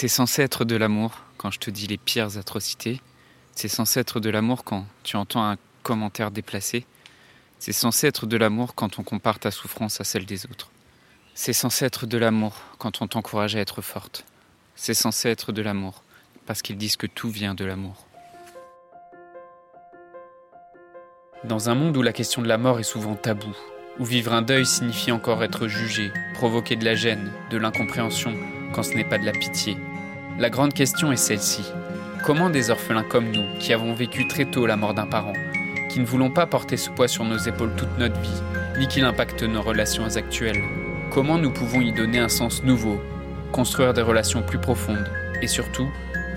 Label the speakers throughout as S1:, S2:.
S1: C'est censé être de l'amour quand je te dis les pires atrocités. C'est censé être de l'amour quand tu entends un commentaire déplacé. C'est censé être de l'amour quand on compare ta souffrance à celle des autres. C'est censé être de l'amour quand on t'encourage à être forte. C'est censé être de l'amour parce qu'ils disent que tout vient de l'amour. Dans un monde où la question de la mort est souvent taboue, où vivre un deuil signifie encore être jugé, provoquer de la gêne, de l'incompréhension, quand ce n'est pas de la pitié, la grande question est celle-ci. Comment des orphelins comme nous, qui avons vécu très tôt la mort d'un parent, qui ne voulons pas porter ce poids sur nos épaules toute notre vie, ni qu'il impacte nos relations actuelles, comment nous pouvons y donner un sens nouveau, construire des relations plus profondes, et surtout,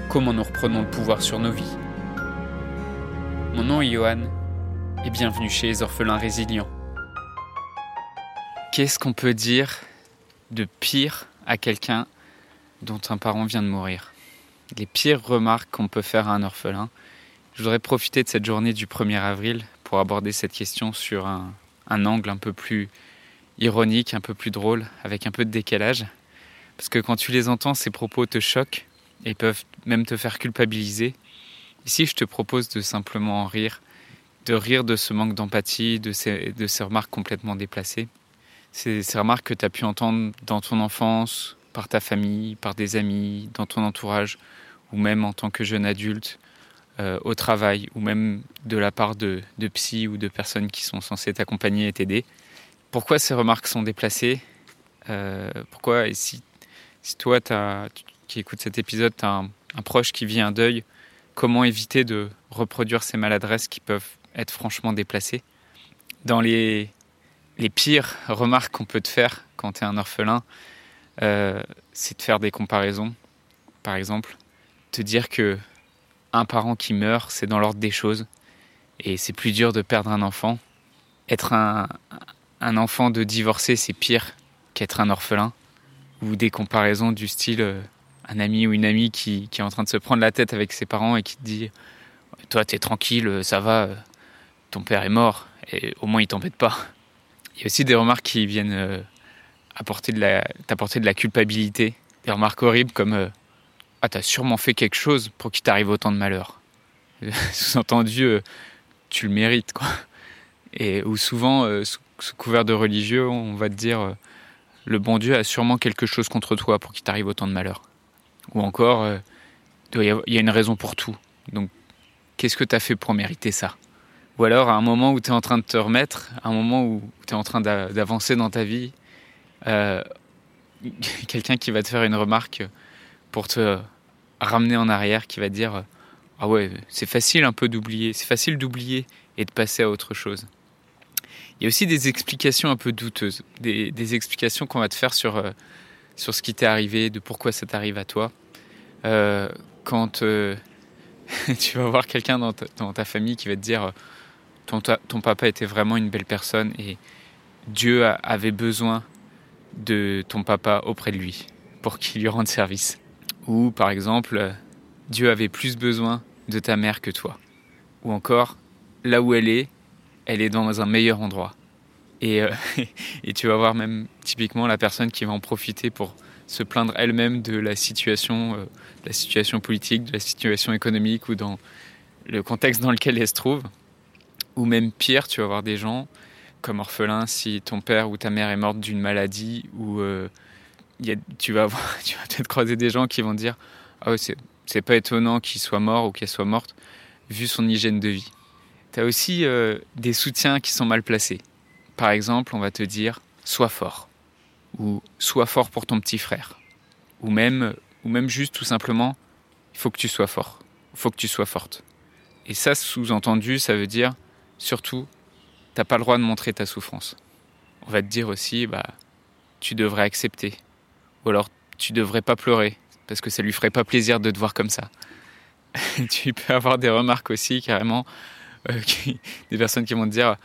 S1: comment nous reprenons le pouvoir sur nos vies? Mon nom est Johan, et bienvenue chez les orphelins résilients. Qu'est-ce qu'on peut dire de pire à quelqu'un dont un parent vient de mourir Les pires remarques qu'on peut faire à un orphelin. Je voudrais profiter de cette journée du 1er avril pour aborder cette question sur un, angle un peu plus ironique, un peu plus drôle, avec un peu de décalage. Parce que quand tu les entends, ces propos te choquent et peuvent même te faire culpabiliser. Ici, je te propose de simplement en rire de rire de ce manque d'empathie, de ces, de ces remarques complètement déplacées. Ces, ces remarques que tu as pu entendre dans ton enfance, par ta famille, par des amis, dans ton entourage, ou même en tant que jeune adulte, euh, au travail, ou même de la part de, de psy ou de personnes qui sont censées t'accompagner et t'aider. Pourquoi ces remarques sont déplacées euh, Pourquoi, et si, si toi as, qui écoutes cet épisode, tu as un, un proche qui vit un deuil, comment éviter de reproduire ces maladresses qui peuvent être franchement déplacé. Dans les, les pires remarques qu'on peut te faire quand tu es un orphelin, euh, c'est de faire des comparaisons. Par exemple, te dire que un parent qui meurt, c'est dans l'ordre des choses, et c'est plus dur de perdre un enfant. Être un, un enfant de divorcé, c'est pire qu'être un orphelin. Ou des comparaisons du style euh, un ami ou une amie qui, qui, est en train de se prendre la tête avec ses parents et qui te dit Toi, t'es tranquille, ça va, ton père est mort et au moins il t'embête pas. Il y a aussi des remarques qui viennent euh, apporter de la, t'apporter de la culpabilité. Des remarques horribles comme euh, Ah, t'as sûrement fait quelque chose pour qu'il t'arrive autant de malheur. Sous-entendu, euh, tu le mérites, quoi. Et ou souvent, euh, sous, couvert de religieux, on va te dire Le bon Dieu a sûrement quelque chose contre toi pour qu'il t'arrive autant de malheur. Ou encore, il y a une raison pour tout. Donc, qu'est-ce que t'as fait pour mériter ça? Ou alors à un moment où tu es en train de te remettre, à un moment où tu es en train d'avancer dans ta vie, euh, quelqu'un qui va te faire une remarque pour te ramener en arrière, qui va te dire Ah ouais, c'est facile un peu d'oublier, c'est facile d'oublier et de passer à autre chose. Il y a aussi des explications un peu douteuses, des, explications qu'on va te faire sur, euh, sur ce qui t'est arrivé, de pourquoi ça t'arrive à toi. Euh, quand tu vas voir quelqu'un dans, ta famille qui va te dire ton, papa était vraiment une belle personne et Dieu avait besoin de ton papa auprès de lui pour qu'il lui rende service. Ou par exemple, Dieu avait plus besoin de ta mère que toi. Ou encore, là où elle est, elle est dans un meilleur endroit. Et, euh, et tu vas voir même typiquement la personne qui va en profiter pour se plaindre elle-même de la situation, euh, de la situation politique, de la situation économique ou dans le contexte dans lequel elle se trouve. Ou même pire, tu vas voir des gens comme orphelin si ton père ou ta mère est morte d'une maladie ou euh, tu vas, tu vas peut-être croiser des gens qui vont dire ah oh, c'est pas étonnant qu'il soit mort ou qu'elle soit morte vu son hygiène de vie. Tu as aussi euh, des soutiens qui sont mal placés. Par exemple, on va te dire sois fort ou sois fort pour ton petit frère ou même ou même juste tout simplement il faut que tu sois fort, faut que tu sois forte. Et ça sous-entendu, ça veut dire surtout, t'as pas le droit de montrer ta souffrance. On va te dire aussi, bah, tu devrais accepter. Ou alors, tu devrais pas pleurer, parce que ça lui ferait pas plaisir de te voir comme ça. tu peux avoir des remarques aussi, carrément, euh, des personnes qui vont te dire,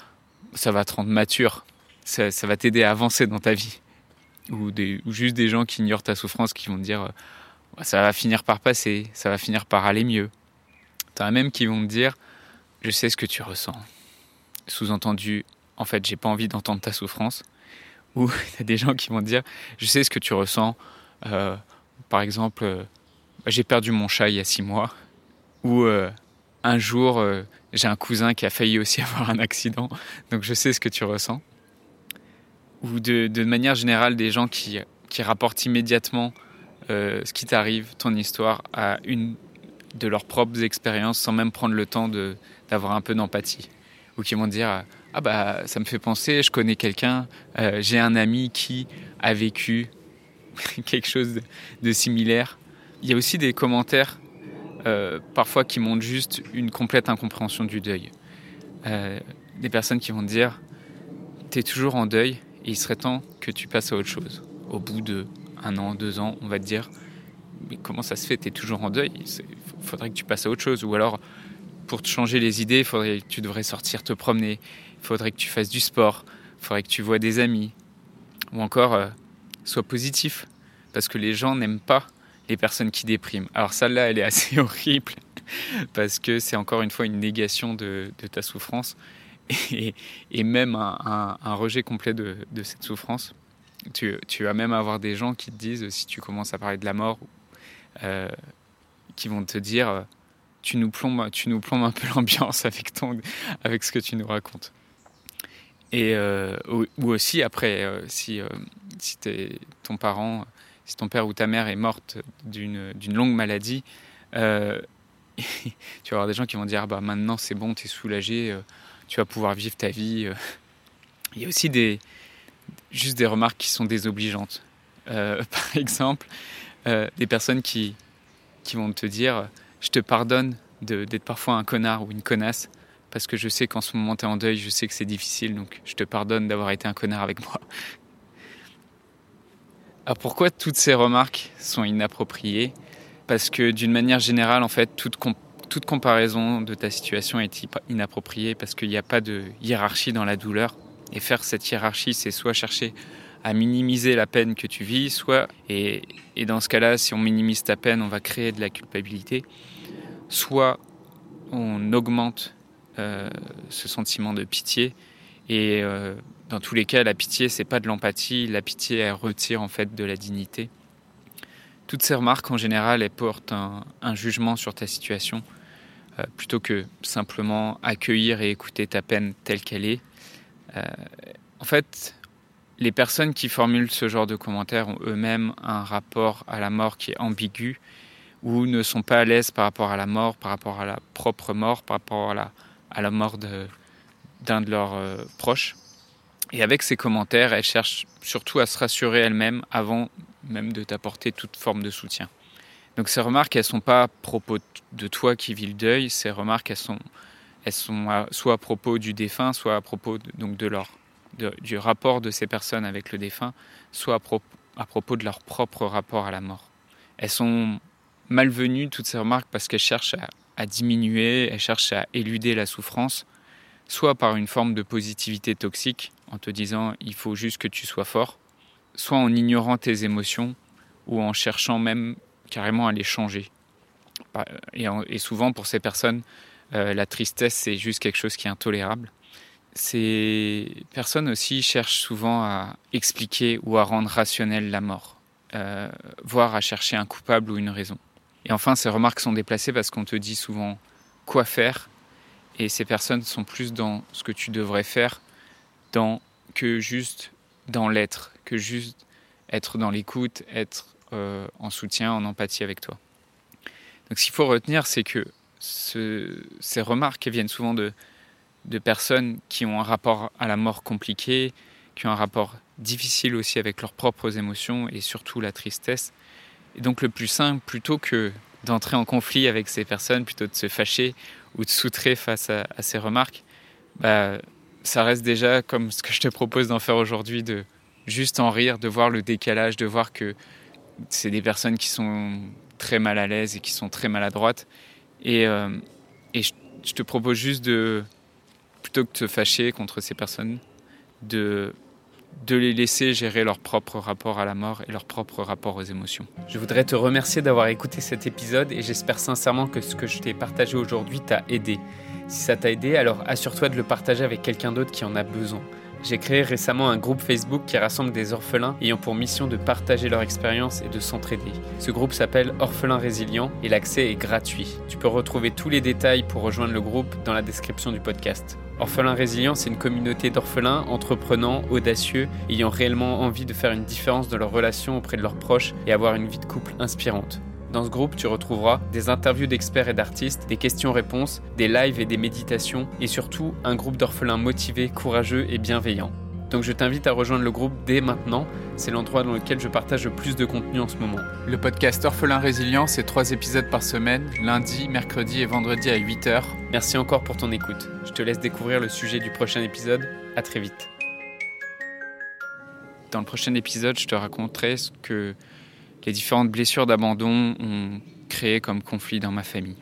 S1: ça va te rendre mature, ça, va t'aider à avancer dans ta vie. Ou, des, ou juste des gens qui ignorent ta souffrance, qui vont te dire, ça va finir par passer, ça va finir par aller mieux. T'en as même qui vont te dire, je sais ce que tu ressens sous-entendu, en fait, j'ai pas envie d'entendre ta souffrance. Ou a des gens qui vont dire, je sais ce que tu ressens. Euh, par exemple, euh, j'ai perdu mon chat il y a six mois, ou euh, un jour j'ai un cousin qui a failli aussi avoir un accident, donc je sais ce que tu ressens. Ou de, manière générale des gens qui, qui rapportent immédiatement ce qui t'arrive, ton histoire, à une de leurs propres expériences sans même prendre le temps d'avoir un peu d'empathie. Ou qui vont dire Ah bah ça me fait penser, je connais quelqu'un, j'ai un ami qui a vécu quelque chose de, similaire. Il y a aussi des commentaires euh, parfois qui montrent juste une complète incompréhension du deuil. Euh, des personnes qui vont dire tu es toujours en deuil et il serait temps que tu passes à autre chose. Au bout de un an, deux ans, on va te dire mais comment ça se fait Tu es toujours en deuil? Il faudrait que tu passes à autre chose. Ou alors, pour te changer les idées, tu devrais sortir te promener. Il faudrait que tu fasses du sport. Il faudrait que tu vois des amis. Ou encore, euh, sois positif. Parce que les gens n'aiment pas les personnes qui dépriment. Alors celle-là, elle est assez horrible parce que c'est encore une fois une négation de, ta souffrance et, même un, rejet complet de, cette souffrance. Tu, vas même avoir des gens qui te disent, si tu commences à parler de la mort, euh, qui vont te dire, tu nous plombes, tu nous plombes un peu l'ambiance avec, ton, avec ce que tu nous racontes. Et, euh, ou, aussi après, euh, si, si es, ton parent si ton père ou ta mère est morte d'une longue maladie, euh, tu vas avoir des gens qui vont dire bah maintenant c'est bon, tu es soulagé, euh, tu vas pouvoir vivre ta vie. Euh. Il y a aussi des juste des remarques qui sont désobligeantes. par exemple, des personnes qui qui vont te dire je te pardonne d'être parfois un connard ou une connasse parce que je sais qu'en ce moment tu en deuil, je sais que c'est difficile, donc je te pardonne d'avoir été un connard avec moi. Alors pourquoi toutes ces remarques sont inappropriées? Parce que d'une manière générale, en fait, toute, toute comparaison de ta situation est inappropriée parce qu'il n'y a pas de hiérarchie dans la douleur. Et faire cette hiérarchie, c'est soit chercher à minimiser la peine que tu vis, soit, et, et dans ce cas-là, si on minimise ta peine, on va créer de la culpabilité, soit on augmente euh, ce sentiment de pitié et euh, dans tous les cas, la pitié, c'est pas de l'empathie. La pitié, elle retire en fait de la dignité. Toutes ces remarques, en général, elles portent un, jugement sur ta situation, euh, plutôt que simplement accueillir et écouter ta peine telle qu'elle est. En fait, les personnes qui formulent ce genre de commentaires ont eux-mêmes un rapport à la mort qui est ambigu, ou ne sont pas à l'aise par rapport à la mort, par rapport à la propre mort, par rapport à la, mort d'un de, leurs euh, proches. Et avec ces commentaires, elle cherche surtout à se rassurer elle-même avant même de t'apporter toute forme de soutien. Donc ces remarques, elles sont pas à propos de toi qui vis le deuil, ces remarques, elles sont, elles sont soit à propos du défunt, soit à propos de, donc de leur, du rapport de ces personnes avec le défunt, soit à, propos de leur propre rapport à la mort. Elles sont malvenues, toutes ces remarques, parce qu'elles cherchent à, diminuer, elles cherchent à éluder la souffrance, soit par une forme de positivité toxique, en te disant il faut juste que tu sois fort, soit en ignorant tes émotions ou en cherchant même carrément à les changer. Et, souvent pour ces personnes, euh, la tristesse c'est juste quelque chose qui est intolérable. Ces personnes aussi cherchent souvent à expliquer ou à rendre rationnelle la mort, euh, voire à chercher un coupable ou une raison. Et enfin, ces remarques sont déplacées parce qu'on te dit souvent quoi faire, et ces personnes sont plus dans ce que tu devrais faire que juste dans l'être, que juste être dans l'écoute, être euh, en soutien, en empathie avec toi. Donc ce qu'il faut retenir, c'est que ces remarques viennent souvent de, de personnes qui ont un rapport à la mort compliqué, qui ont un rapport difficile aussi avec leurs propres émotions et surtout la tristesse. Et donc le plus simple, plutôt que d'entrer en conflit avec ces personnes, plutôt de se fâcher ou de soutrer face à, ces remarques, bah, ça reste déjà comme ce que je te propose d'en faire aujourd'hui, de juste en rire, de voir le décalage, de voir que c'est des personnes qui sont très mal à l'aise et qui sont très maladroites. Et, euh, et je, te propose juste de, plutôt que de te fâcher contre ces personnes, de, de les laisser gérer leur propre rapport à la mort et leur propre rapport aux émotions. Je voudrais te remercier d'avoir écouté cet épisode et j'espère sincèrement que ce que je t'ai partagé aujourd'hui t'a aidé. Si ça t'a aidé, alors assure-toi de le partager avec quelqu'un d'autre qui en a besoin. J'ai créé récemment un groupe Facebook qui rassemble des orphelins ayant pour mission de partager leur expérience et de s'entraider. Ce groupe s'appelle Orphelins Résilients et l'accès est gratuit. Tu peux retrouver tous les détails pour rejoindre le groupe dans la description du podcast. Orphelins Résilients, c'est une communauté d'orphelins entreprenants, audacieux, ayant réellement envie de faire une différence dans leurs relations auprès de leurs proches et avoir une vie de couple inspirante. Dans ce groupe, tu retrouveras des interviews d'experts et d'artistes, des questions-réponses, des lives et des méditations, et surtout un groupe d'orphelins motivés, courageux et bienveillants. Donc je t'invite à rejoindre le groupe dès maintenant, c'est l'endroit dans lequel je partage le plus de contenu en ce moment.
S2: Le podcast Orphelin Résilient, c'est trois épisodes par semaine, lundi, mercredi et vendredi à 8h.
S1: Merci encore pour ton écoute. Je te laisse découvrir le sujet du prochain épisode. À très vite. Dans le prochain épisode, je te raconterai ce que les différentes blessures d'abandon ont créé comme conflit dans ma famille.